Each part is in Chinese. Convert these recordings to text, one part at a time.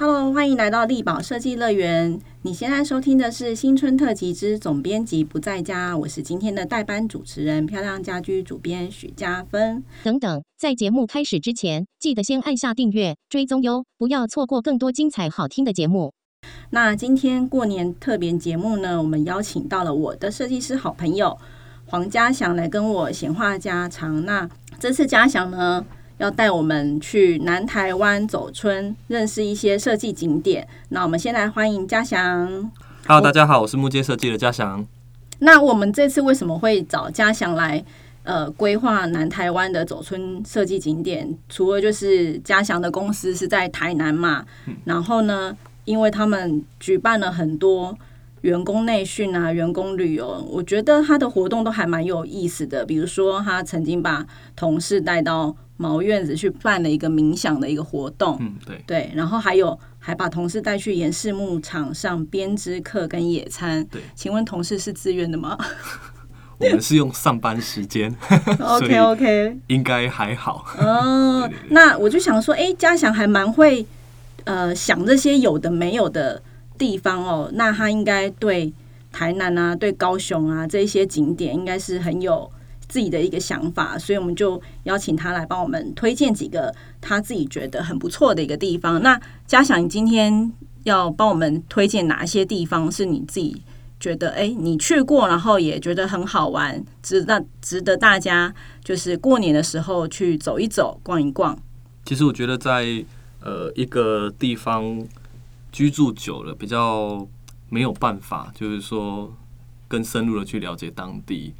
Hello，欢迎来到力宝设计乐园。你现在收听的是新春特辑之总编辑不在家，我是今天的代班主持人，漂亮家居主编许嘉芬。等等，在节目开始之前，记得先按下订阅追踪哟，不要错过更多精彩好听的节目。那今天过年特别节目呢，我们邀请到了我的设计师好朋友黄家祥来跟我闲话家常。那这次家祥呢？要带我们去南台湾走村，认识一些设计景点。那我们先来欢迎嘉祥。Hello，大家好，我是木街设计的嘉祥。那我们这次为什么会找嘉祥来呃规划南台湾的走村设计景点？除了就是嘉祥的公司是在台南嘛，然后呢，因为他们举办了很多员工内训啊、员工旅游，我觉得他的活动都还蛮有意思的。比如说，他曾经把同事带到。毛院子去办了一个冥想的一个活动，嗯，对，对，然后还有还把同事带去岩石牧场上编织课跟野餐，对，请问同事是自愿的吗？我们是用上班时间，OK OK，应该还好。哦，那我就想说，哎，嘉祥还蛮会呃想这些有的没有的地方哦，那他应该对台南啊、对高雄啊这一些景点应该是很有。自己的一个想法，所以我们就邀请他来帮我们推荐几个他自己觉得很不错的一个地方。那嘉祥，你今天要帮我们推荐哪些地方是你自己觉得哎你去过，然后也觉得很好玩，值得值得大家就是过年的时候去走一走、逛一逛。其实我觉得在呃一个地方居住久了，比较没有办法，就是说更深入的去了解当地。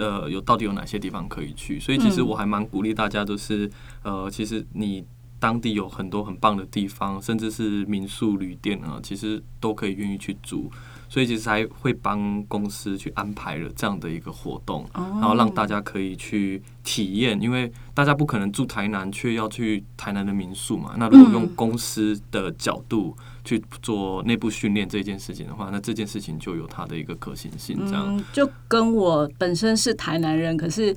呃，有到底有哪些地方可以去？所以其实我还蛮鼓励大家，就是呃，其实你当地有很多很棒的地方，甚至是民宿、旅店啊，其实都可以愿意去住。所以其实还会帮公司去安排了这样的一个活动，然后让大家可以去体验。因为大家不可能住台南，却要去台南的民宿嘛。那如果用公司的角度去做内部训练这件事情的话，那这件事情就有它的一个可行性。这样就跟我本身是台南人，可是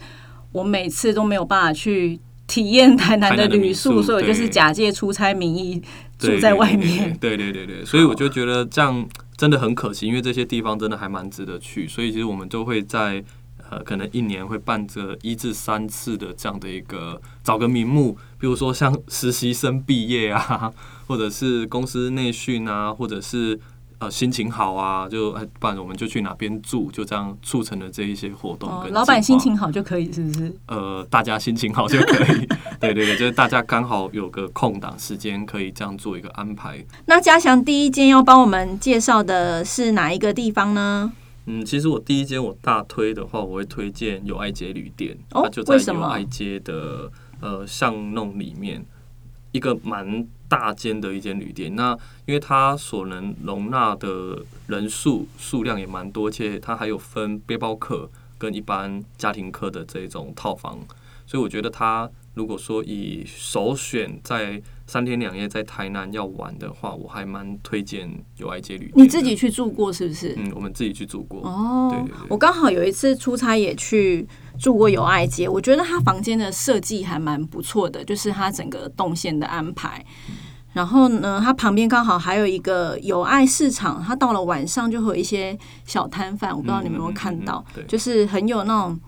我每次都没有办法去体验台南的旅宿，所以我就是假借出差名义住在外面。对对对对，所以我就觉得这样。真的很可惜，因为这些地方真的还蛮值得去，所以其实我们都会在呃，可能一年会办这一至三次的这样的一个找个名目，比如说像实习生毕业啊，或者是公司内训啊，或者是。呃，心情好啊，就不然我们就去哪边住，就这样促成了这一些活动。老板心情好就可以，是不是？呃，大家心情好就可以。对对对，就是大家刚好有个空档时间，可以这样做一个安排。那嘉祥第一间要帮我们介绍的是哪一个地方呢？嗯，其实我第一间我大推的话，我会推荐友爱街旅店，它就在友爱街的呃巷弄里面，一个蛮。大间的一间旅店，那因为它所能容纳的人数数量也蛮多，且它还有分背包客跟一般家庭客的这种套房，所以我觉得它如果说以首选在三天两夜在台南要玩的话，我还蛮推荐友爱街旅店。你自己去住过是不是？嗯，我们自己去住过。哦，对对对，我刚好有一次出差也去住过友爱街，我觉得它房间的设计还蛮不错的，就是它整个动线的安排。然后呢，它旁边刚好还有一个友爱市场，它到了晚上就会有一些小摊贩，我不知道你们有没有看到，就是很有那种。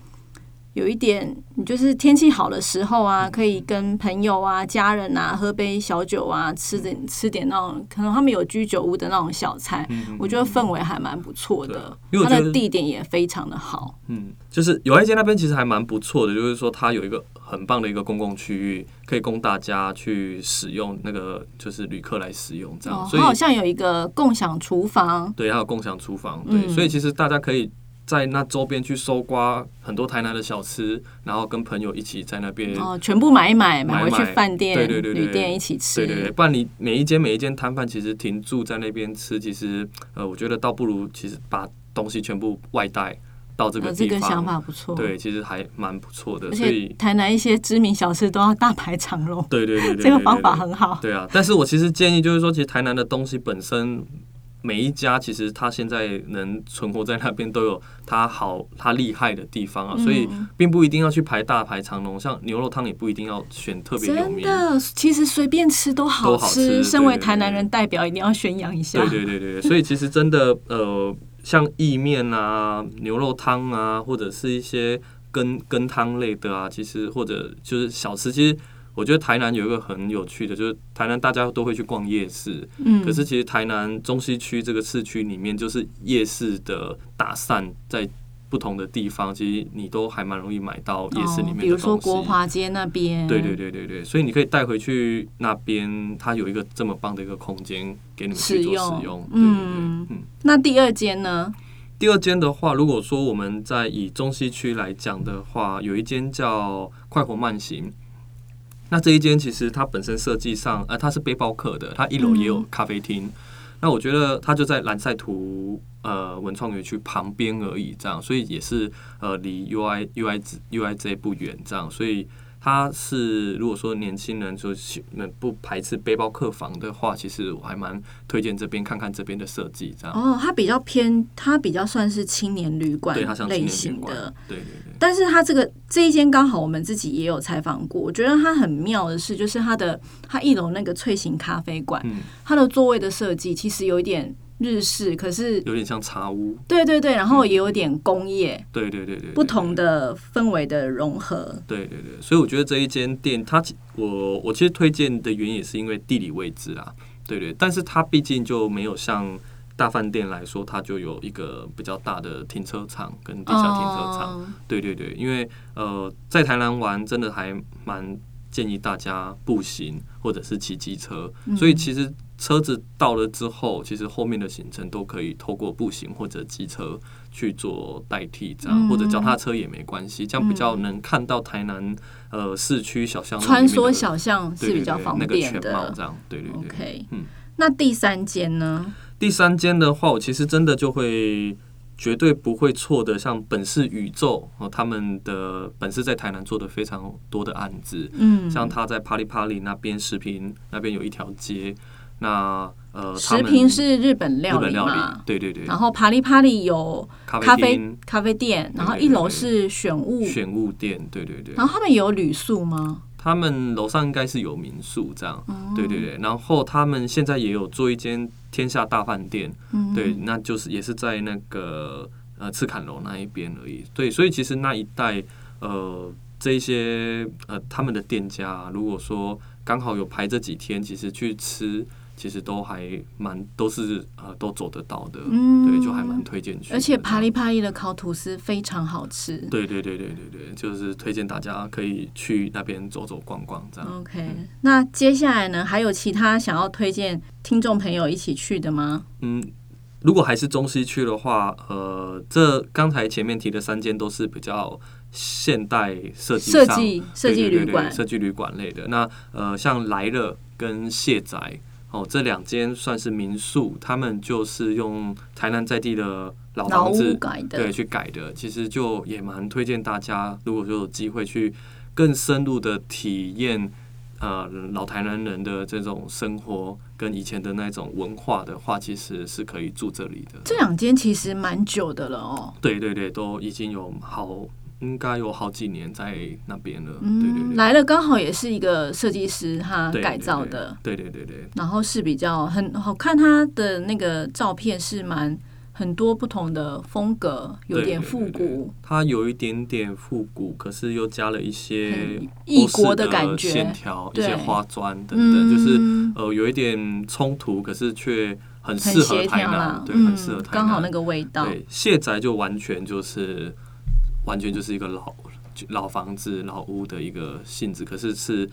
有一点，你就是天气好的时候啊，可以跟朋友啊、家人啊喝杯小酒啊，吃点吃点那种，可能他们有居酒屋的那种小菜，我觉得氛围还蛮不错的。它的地点也非常的好。嗯，就是友爱街那边其实还蛮不错的，就是说它有一个很棒的一个公共区域，可以供大家去使用，那个就是旅客来使用这样。所以好像有一个共享厨房。对，还有共享厨房。对，所以其实大家可以。在那周边去搜刮很多台南的小吃，然后跟朋友一起在那边哦，全部买一买，买回去饭店、对对对旅店一起吃。对对对，不然你每一间每一间摊贩其实停住在那边吃，其实呃，我觉得倒不如其实把东西全部外带到这个地方。这个想法不错，对，其实还蛮不错的。所以台南一些知名小吃都要大排长龙。对对对，这个方法很好。对啊，但是我其实建议就是说，其实台南的东西本身。每一家其实它现在能存活在那边都有它好它厉害的地方啊，所以嗯并不一定要去排大排长龙。像牛肉汤也不一定要选特别有名，真的，其实随便吃都好吃身为台南人代表，一定要宣扬一下。对对对对，对所以其实真的呃，像意面啊、牛肉汤啊，或者是一些羹羹汤类的啊，其实或者就是小吃，其实我觉得台南有一个很有趣的，就是台南大家都会去逛夜市，嗯，可是其实台南中西区这个市区里面，就是夜市的打散在不同的地方，其实你都还蛮容易买到夜市里面的东西。哦比如说国华街那边，对对对对对，所以你可以带回去那边，它有一个这么棒的一个空间给你们去做使用使用。对对对，嗯嗯。那第二间呢？第二间的话，如果说我们在以中西区来讲的话，有一间叫快活慢行。那这一间其实它本身设计上，呃，它是背包客的，它一楼也有咖啡厅。那我觉得它就在蓝赛图呃文创园区旁边而已，这样，所以也是呃离 UI UI UIJ 不远，这样，所以它是如果说年轻人就喜不排斥背包客房的话，其实我还蛮推荐这边看看这边的设计，这样。哦，它比较偏，它比较算是青年旅馆类型的。，对对对。但是它这个这一间刚好我们自己也有采访过，我觉得它很妙的是，就是它的它一楼那个翠型咖啡馆，嗯，它的座位的设计其实有一点日式，可是有点像茶屋，对对对，然后也有点工业，对对对对，对不同，的氛围的融合。对对对，所以我觉得这一间店，它其我我其实推荐的原因也是因为地理位置啊，对对，但是它毕竟就没有像大饭店来说，它就有一个比较大的停车场跟地下停车场，哦。对对对，因为呃，在台南玩真的还蛮建议大家步行或者是骑机车，嗯。所以其实车子到了之后，其实后面的行程都可以透过步行或者机车去做代替，这样、嗯或者脚踏车也没关系，这样比较能看到台南呃市区小巷穿梭小巷是比较方对那个便的。全貌这样，对对对。OK，嗯那第三间呢？第三间的话，我其实真的就会绝对不会错的，像本市宇宙哦，他们的本市在台南做的非常多的案子，嗯，像他在帕里帕里那边视频那边有一条街，那呃，食品是日本料日本料嘛？理，，对对。对，然后帕里帕里有咖咖啡咖啡店，然后一楼是选物，选物店，对对对，然后他们有旅宿吗？他们楼上应该是有民宿这样，哦。对对对，然后他们现在也有做一间天下大饭店，嗯，对，那就是也是在那个呃赤坎楼那一边而已。对，所以其实那一带呃这一些呃他们的店家，如果说刚好有排这几天，其实去吃，其实都还蛮都是呃都走得到的，嗯对，就还蛮推荐去。而且帕里帕里的烤吐司非常好吃。对对对对对对，就是推荐大家可以去那边走走逛逛这样。OK，那接下来呢，还有其他想要推荐听众朋友一起去的吗？嗯，如果还是中西区的话，呃，这刚才前面提的三间都是比较现代设计上设计设计旅馆，设计旅馆类的。那呃，像来了跟卸宅哦，这两间算是民宿，他们就是用台南在地的老老房子屋改的对，去改的，其实就也蛮推荐大家，如果说有机会去更深入的体验。呃，老台南人的这种生活跟以前的那种文化的话，其实是可以住这里的。这两间其实蛮久的了哦。对对对，都已经有好，应该有好几年在那边了。对对嗯，对，来了刚好也是一个设计师他改造的，。对对对然后是比较很好看，他的那个照片是蛮很多不同的风格，有点复古，它有一点点复古，可是又加了一些很异国的感觉线条，一些花砖等等，嗯就是呃有一点冲突，可是却很很适合协台南调啦，，对，很适合嗯，台南。刚好那个味道。对，谢宅就完全就是完全就是一个老老房子、老屋的一个性质，可是是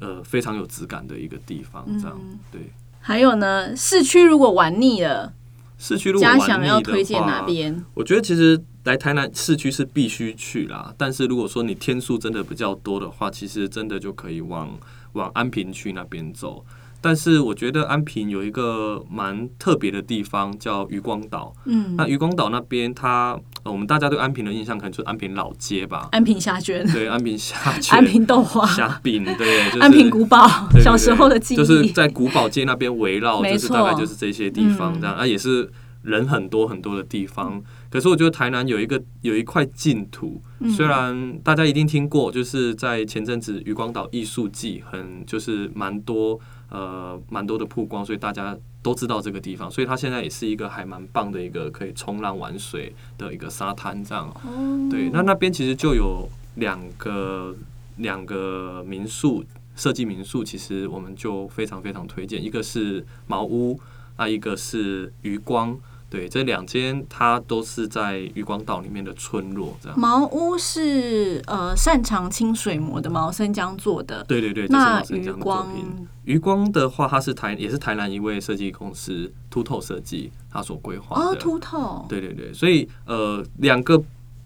呃非常有质感的一个地方，这样、对。还有呢，市区如果玩腻了，市区如果玩腻的想要推荐话哪边？我觉得其实来台南市区是必须去啦，但是如果说你天数真的比较多的话，其实真的就可以往往安平区那边走。但是我觉得安平有一个蛮特别的地方，叫渔光岛。嗯，那渔光岛那边它，呃我们大家对安平的印象可能就是安平老街吧，安平虾卷、对，安平虾卷、安平豆花、虾饼，对，就是安平古堡，小时候的记忆。就是在古堡街那边围绕，没就是大概就是这些地方嗯。这样，啊，也是人很多很多的地方。可是我觉得台南有一个有一块净土，嗯。虽然大家一定听过，就是在前阵子渔光岛艺术季很就是蛮多呃蛮多的曝光，所以大家都知道这个地方，所以它现在也是一个还蛮棒的一个可以冲浪玩水的一个沙滩这样。哦对，那那边其实就有两个两个民宿设计民宿，其实我们就非常非常推荐，一个是茅屋，那一个是余光。对，这两间它都是在渔光岛里面的村落，这样。茅屋是呃擅长清水模的毛生江做的，对对对，那余江的作光品。渔光的话，它是台也是台南一位设计公司凸透设计他所规划的。哦，凸透，对对对，所以呃，两个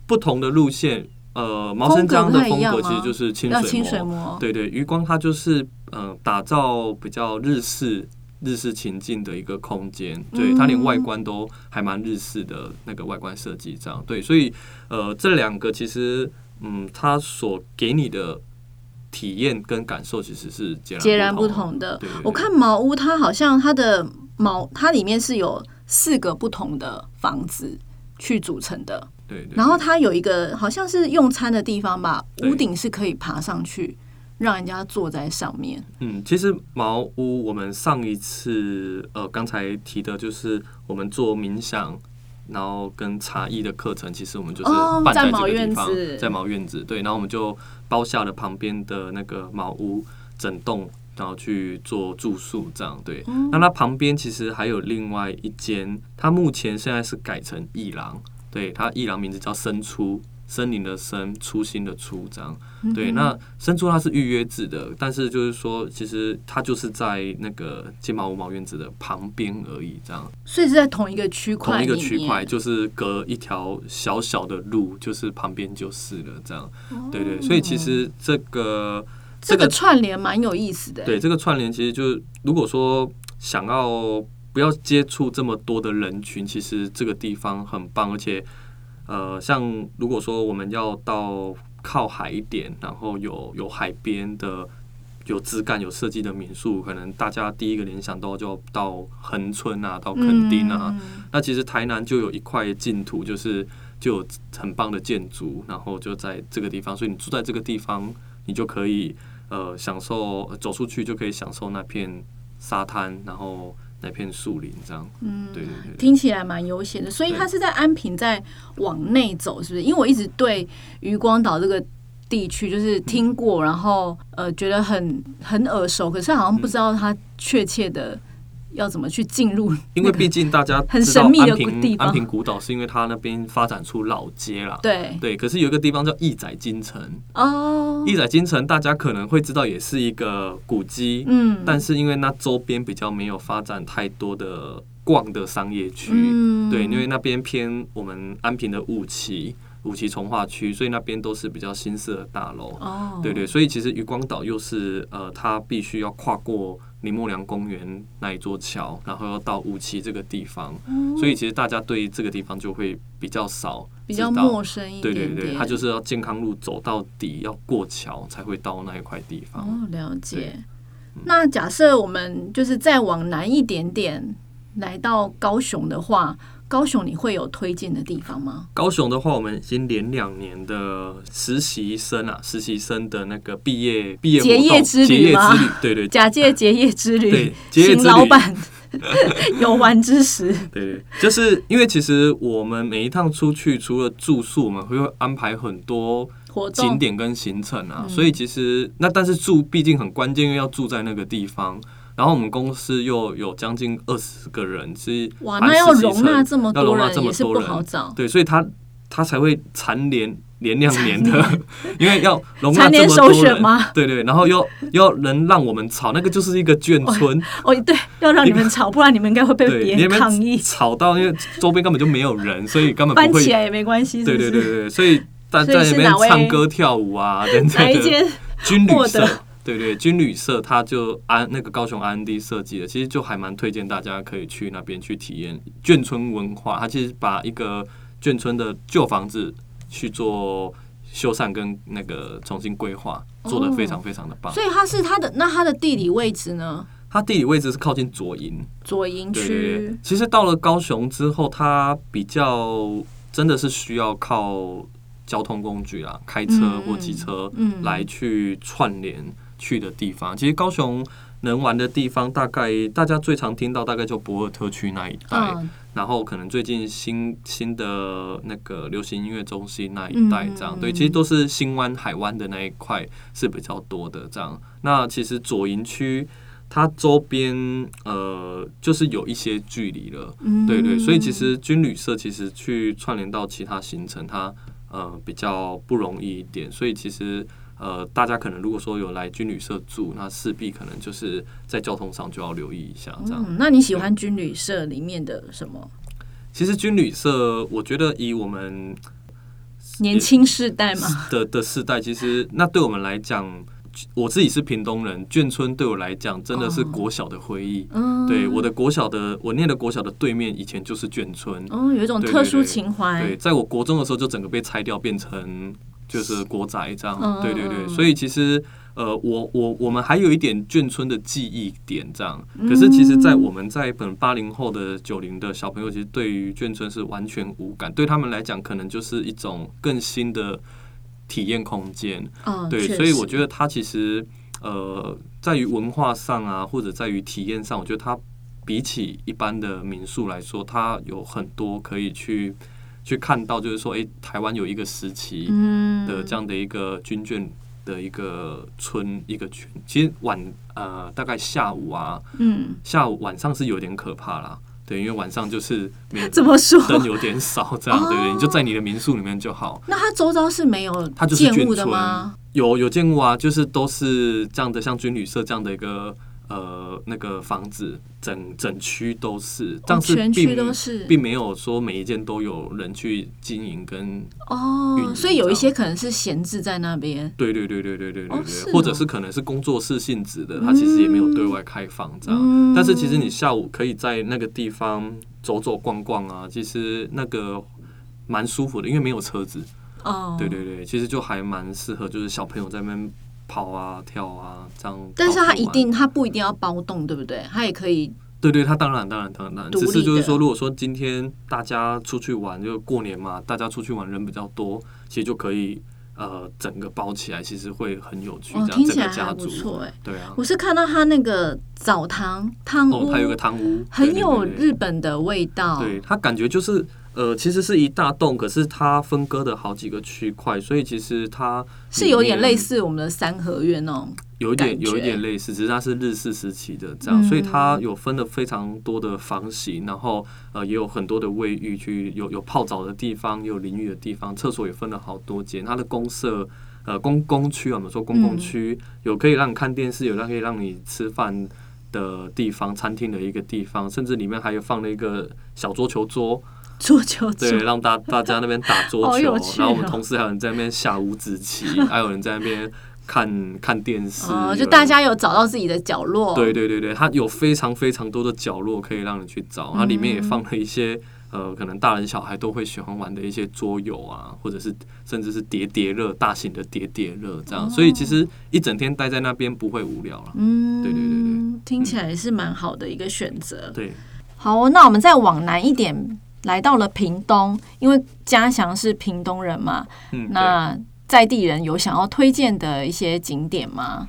不同的路线，呃，毛生江的风格其实就是清水模，对对，余光它就是嗯、呃打造比较日式日式情境的一个空间，对、它连外观都还蛮日式的那个外观设计，这样。对，所以呃这两个其实嗯，它所给你的体验跟感受其实是截然截然不不同的。我看茅屋，它好像它的茅，它里面是有四个不同的房子去组成的，对对，然后它有一个好像是用餐的地方吧，屋顶是可以爬上去，让人家坐在上面。嗯，其实茅屋我们上一次呃刚才提的就是我们做冥想，然后跟茶艺的课程，其实我们就是哦办在毛院个地方，子在茅院子对，然后我们就包下了旁边的那个茅屋整栋。然后去做住宿，这样对。那它旁边其实还有另外一间，它目前现在是改成艺廊，对，它艺廊名字叫生出，森林的森，初心的初，这样。对，那生出它是预约制的，但是就是说，其实它就是在那个金毛五毛院子的旁边而已，这样所以是在同一个区块，同一个区块，。就是隔一条小小的路，就是旁边就是了，这样。对对，所以其实这个这个串联蛮有意思的。对这个串联，其实就是如果说想要不要接触这么多的人群，其实这个地方很棒，而且呃，像如果说我们要到靠海一点，然后有有海边的。有质感、有设计的民宿，可能大家第一个联想到就到恒春啊，到垦丁啊。嗯那其实台南就有一块净土，就是就有很棒的建筑，然后就在这个地方，所以你住在这个地方，你就可以呃享受呃走出去就可以享受那片沙滩，然后那片树林这样。嗯，对对对对。听起来蛮悠闲的，所以对它是在安平在往内走，是不是？因为我一直对渔光岛这个地区就是听过，然后呃觉得很很耳熟，可是好像不知道它确切的要怎么去进入、因为毕竟大家很神秘的安平地方。安平古岛是因为它那边发展出老街啦。对。对，可是有一个地方叫义载金城，哦，义载金城大家可能会知道也是一个古迹，嗯，但是因为那周边比较没有发展太多的逛的商业区，嗯。对，因为那边偏我们安平的雾期五期从化区，所以那边都是比较新式的大楼。哦，对对，所以其实渔光岛又是呃，它必须要跨过林默良公园那一座桥，然后要到五期这个地方，所以其实大家对这个地方就会比较少比较陌生一对点点。对对，它就是要健康路走到底，要过桥才会到那一块地方。哦，了解对。那假设我们就是再往南一点点，来到高雄的话，高雄你会有推荐的地方吗？高雄的话，我们已经连两年的实习生啊，实习生的那个毕业毕业结业之旅吗？之旅，对对假借结业之旅对，结业之旅。老板。游玩之时，对对，就是因为其实我们每一趟出去，除了住宿，我们会安排很多景点跟行程啊，嗯所以其实那但是住毕竟很关键，因为要住在那个地方。然后我们公司又有将近二十个人，是哇，含那要容纳这么要容纳多人也是不这么。对，所以他他才会蝉联连两年的，因为要容纳这么多人吗？对对，然后又又能让我们吵，那个就是一个眷村，哦，对，要让你们吵，不然你们应该会被对，别人抗议。吵到，因为周边根本就没有人，所以根本不会搬起来也没关系，对？对对对，所以大所以在那边唱歌跳舞啊，等等的军旅获社得，对对，军旅社它就安那个高雄 RND 设计的，其实就还蛮推荐大家可以去那边去体验眷村文化。它其实把一个眷村的旧房子去做修缮跟那个重新规划，做的非常非常的棒。所以它是它的那它的地理位置呢？它地理位置是靠近左营，左营区。。其实到了高雄之后，它比较真的是需要靠交通工具啊，开车嗯或机车嗯来去串联去的地方。其实高雄能玩的地方，大概大家最常听到大概就博尔特区那一带，嗯然后可能最近新新的那个流行音乐中心那一带，这样、嗯对，其实都是新湾、海湾的那一块是比较多的。这样，那其实左营区它周边呃就是有一些距离了，嗯对对，所以其实军旅社其实去串联到其他行程，它呃比较不容易一点，所以其实。呃，大家可能如果说有来军旅社住，那势必可能就是在交通上就要留意一下，这样。嗯，那你喜欢军旅社里面的什么？其实军旅社，我觉得以我们年轻世代嘛，的的世代，其实那对我们来讲，我自己是屏东人，眷村对我来讲真的是国小的回忆。嗯，对，我的国小的我念的国小的对面以前就是眷村。哦，有一种特殊情怀对，，在我国中的时候就整个被拆掉，变成就是国宅这样。嗯对对对，嗯所以其实呃，我我我们还有一点眷村的记忆点这样。可是其实，在我们在本八零后的九零的小朋友，其实对于眷村是完全无感，对他们来讲，可能就是一种更新的体验空间。嗯，对，所以我觉得它其实呃，在于文化上啊，或者在于体验上，我觉得它比起一般的民宿来说，它有很多可以去去看到，就是说，诶，台湾有一个时期嗯的这样的一个军眷的一个村一个群，其实晚呃大概下午啊，嗯，下午晚上是有点可怕啦。对，因为晚上就是没怎么说？灯有点少，这样对不对？哦你就在你的民宿里面就好。那它周遭是没有它就是建物的吗？有有见过啊，就是都是这样的，像军旅社这样的一个呃那个房子，整整区都是，但是哦全区并都是。并没有说每一间都有人去经营跟运哦，所以有一些可能是闲置在那边。对对对对对对对对，哦哦。或者是可能是工作室性质的，它其实也没有对外开放这样。嗯。但是其实你下午可以在那个地方走走逛逛啊，其实那个蛮舒服的，因为没有车子。哦，对对对，其实就还蛮适合，就是小朋友在那边跑啊、跳啊这样。但是它一定它不一定要包动，对不对？它也可以对对，他当然当然当然只是就是说，如果说今天大家出去玩，就过年嘛，大家出去玩人比较多，其实就可以呃整个包起来，其实会很有趣，哦，这样整听起来还个家族。不错哎。对啊，我是看到他那个澡堂汤哦，屋，它有个汤屋，很有日本的味道。对，它感觉就是呃，其实是一大栋，可是它分割的好几个区块，所以其实它是有点类似我们的三合院那种。有一点有一点类似，只是它是日式时期的这样，嗯所以它有分了非常多的房型，然后呃也有很多的卫浴区有有泡澡的地方，也有淋浴的地方，厕所也分了好多间。它的公社呃公公区啊，我们说公共嗯区、有可以让你看电视，有让可以让你吃饭的地方，餐厅的一个地方，甚至里面还有放了一个小桌球桌，桌球桌对，让大大家那边打桌球，然后我们哦同事还有人在那边下五子棋，还有人在那边看看电视，哦，就大家有找到自己的角落。对对对对，它有非常非常多的角落可以让你去找，它里面也放了一些呃，可能大人小孩都会喜欢玩的一些桌游啊，或者是甚至是叠叠乐，大型的叠叠乐这样，所以其实一整天待在那边不会无聊了。嗯，对对对对，听起来是蛮好的一个选择。对，好哦，那我们再往南一点，来到了屏东，因为嘉祥是屏东人嘛，嗯，那在地人有想要推荐的一些景点吗？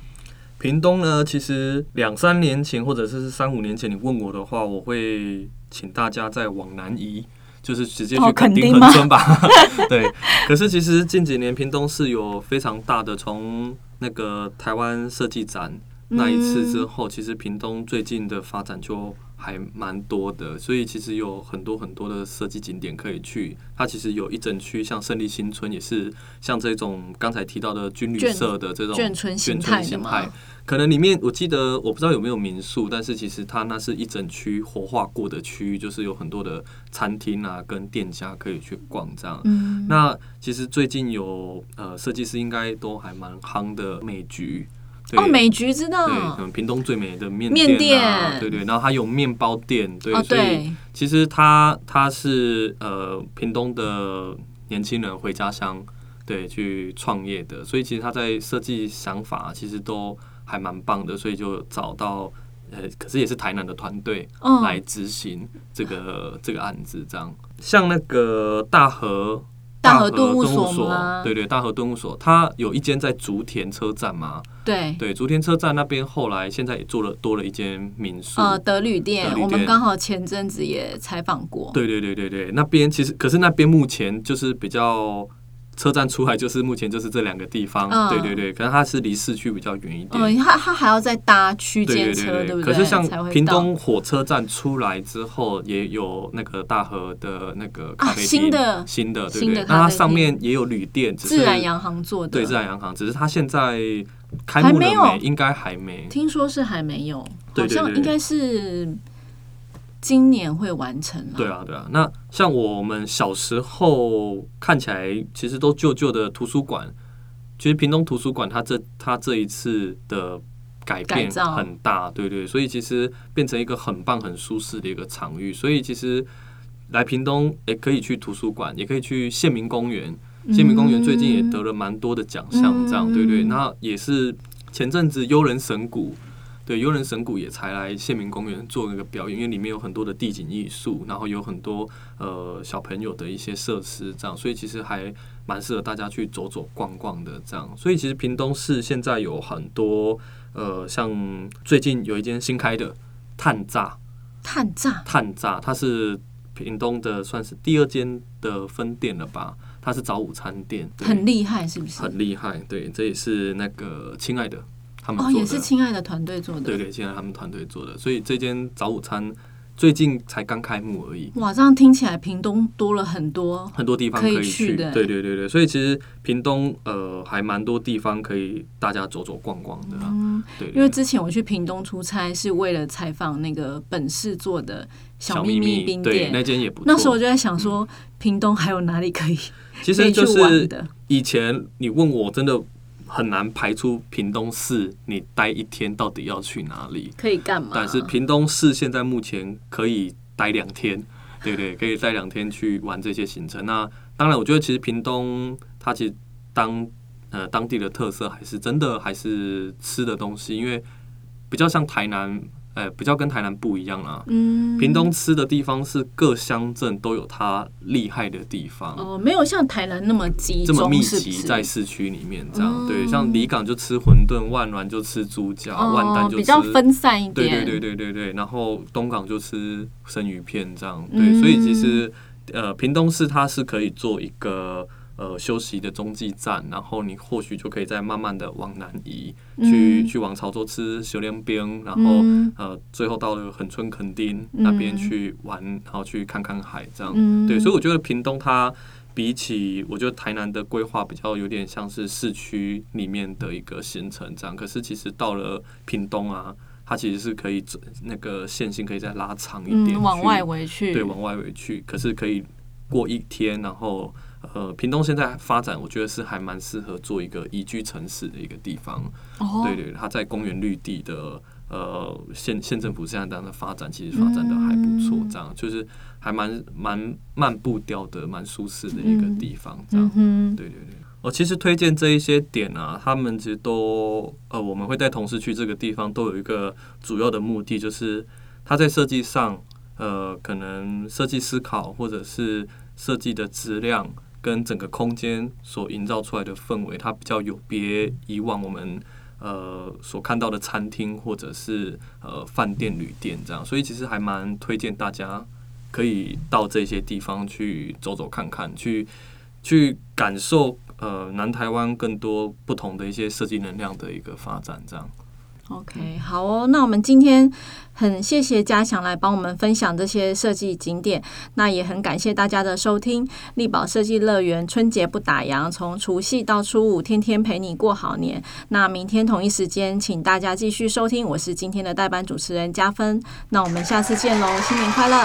屏东呢，其实两三年前或者是三五年前，你问我的话，我会请大家再往南移，就是直接去哦垦丁村吧。对，可是其实近几年屏东是有非常大的，从那个台湾设计展那一次之后，其实屏东最近的发展就还蛮多的，所以其实有很多很多的设计景点可以去。它其实有一整区，像胜利新村也是像这种刚才提到的军旅眷社的这种眷村形态。可能里面我记得我不知道有没有民宿，但是其实它那是一整区活化过的区域，就是有很多的餐厅啊跟店家可以去逛这样。嗯，那其实最近有呃设计师应该都还蛮夯的美菊，对哦，美菊知对，道可能屏东最美的面面店啊，店。对对，然后还有面包店，对，哦，所以，其实他他是呃屏东的年轻人回家乡对去创业的，所以其实他在设计想法其实都还蛮棒的，所以就找到呃，可是也是台南的团队嗯来执行这个、这个案子，这样。像那个大和。大和顿顿悟所对对，大和顿物所，它有一间在竹田车站嘛，对，对，竹田车站那边后来现在也做了多了一间民宿，呃，德旅店我们店刚好前阵子也采访过，对对对对对，那边其实可是那边目前就是比较车站出来就是目前就是这两个地方，嗯对对对，可能它是离市区比较远一点。嗯，它它还要再搭区对间车，对对不对？可是像屏东火车站出来之后，也有那个大河的那个咖啊啡厅，新的新的，对不对？那它上面也有旅店，只是自然洋行做的，对自然洋行，只是它现在开还没有幕了没？应该还没。听说是还没有，对对对好像应该是今年会完成了。对啊，对啊。那像我们小时候看起来，其实都旧旧的图书馆，其实屏东图书馆它这它这一次的改变很大，对对，所以其实变成一个很棒、很舒适的一个场域。所以其实来屏东也可以去图书馆，也可以去县民公园。县民公园最近也得了蛮多的奖项，这样、嗯对对。那也是前阵子悠人神谷。对，悠人神谷也才来县民公园做那个表演，因为里面有很多的地景艺术，然后有很多呃小朋友的一些设施，这样，所以其实还蛮适合大家去走走逛逛的，这样。所以其实屏东市现在有很多呃，像最近有一间新开的炭炸，炭炸炭炸，它是屏东的算是第二间的分店了吧？它是早午餐店，对很厉害，是不是？很厉害，对，这也是那个亲爱的他们哦，也是亲爱的团队做的。对对，现在他们团队做的，所以这间早午餐最近才刚开幕而已，哇，这样听起来屏东多了很多。很多地方可以去。的对对对对，所以其实屏东呃还蛮多地方可以大家走走逛逛的啦。嗯，对对因为之前我去屏东出差是为了采访那个本市做的小秘密冰对店，那间也不错。那时候我就在想说，屏东还有哪里可以其实就是？以前你问我，真的很难排出屏东市你待一天到底要去哪里。可以干嘛？但是屏东市现在目前可以待两天，对对，可以待两天去玩这些行程。那当然，我觉得其实屏东它其实当呃当地的特色还是真的还是吃的东西，因为比较像台南，呃，比较跟台南不一样啊。嗯，屏东吃的地方是各乡镇都有它厉害的地方。哦，没有像台南那么集中，这么密集在市区里面，这样、嗯对，像离港就吃馄饨，万峦就吃猪脚，万哦丹就吃比较分散一点。对对对对对对，然后东港就吃生鱼片这样，对，嗯所以其实呃，屏东市它是可以做一个呃休息的中继站，然后你或许就可以再慢慢的往南移，去嗯去往潮州吃榴莲冰，然后、嗯呃最后到了恒春垦丁那边嗯去玩，然后去看看海这样，嗯对，所以我觉得屏东它。比起我觉得台南的规划比较有点像是市区里面的一个行程这样，可是其实到了屏东啊，它其实是可以那个线性可以再拉长一点、嗯，往外围去。对，往外围去，可是可以过一天，然后呃，屏东现在发展，我觉得是还蛮适合做一个宜居城市的一个地方。哦，对对，它在公园绿地的呃县县政府这样的发展，其实发展的还不错，嗯这样就是还蛮蛮慢步调的，蛮舒适的一个地方，这样嗯。哼，对对对，我其实推荐这一些点啊，他们其实都呃，我们会带同事去这个地方，都有一个主要的目的，就是它在设计上，呃，可能设计思考或者是设计的质量跟整个空间所营造出来的氛围，它比较有别以往我们。呃，所看到的餐厅或者是呃饭店、旅店这样，所以其实还蛮推荐大家可以到这些地方去走走看看，去去感受呃南台湾更多不同的一些设计能量的一个发展，这样。OK，好哦。那我们今天很谢谢嘉祥来帮我们分享这些设计景点，那也很感谢大家的收听。力宝设计乐园春节不打烊，从除夕到初五，天天陪你过好年。那明天同一时间，请大家继续收听。我是今天的代班主持人加分，那我们下次见喽，新年快乐！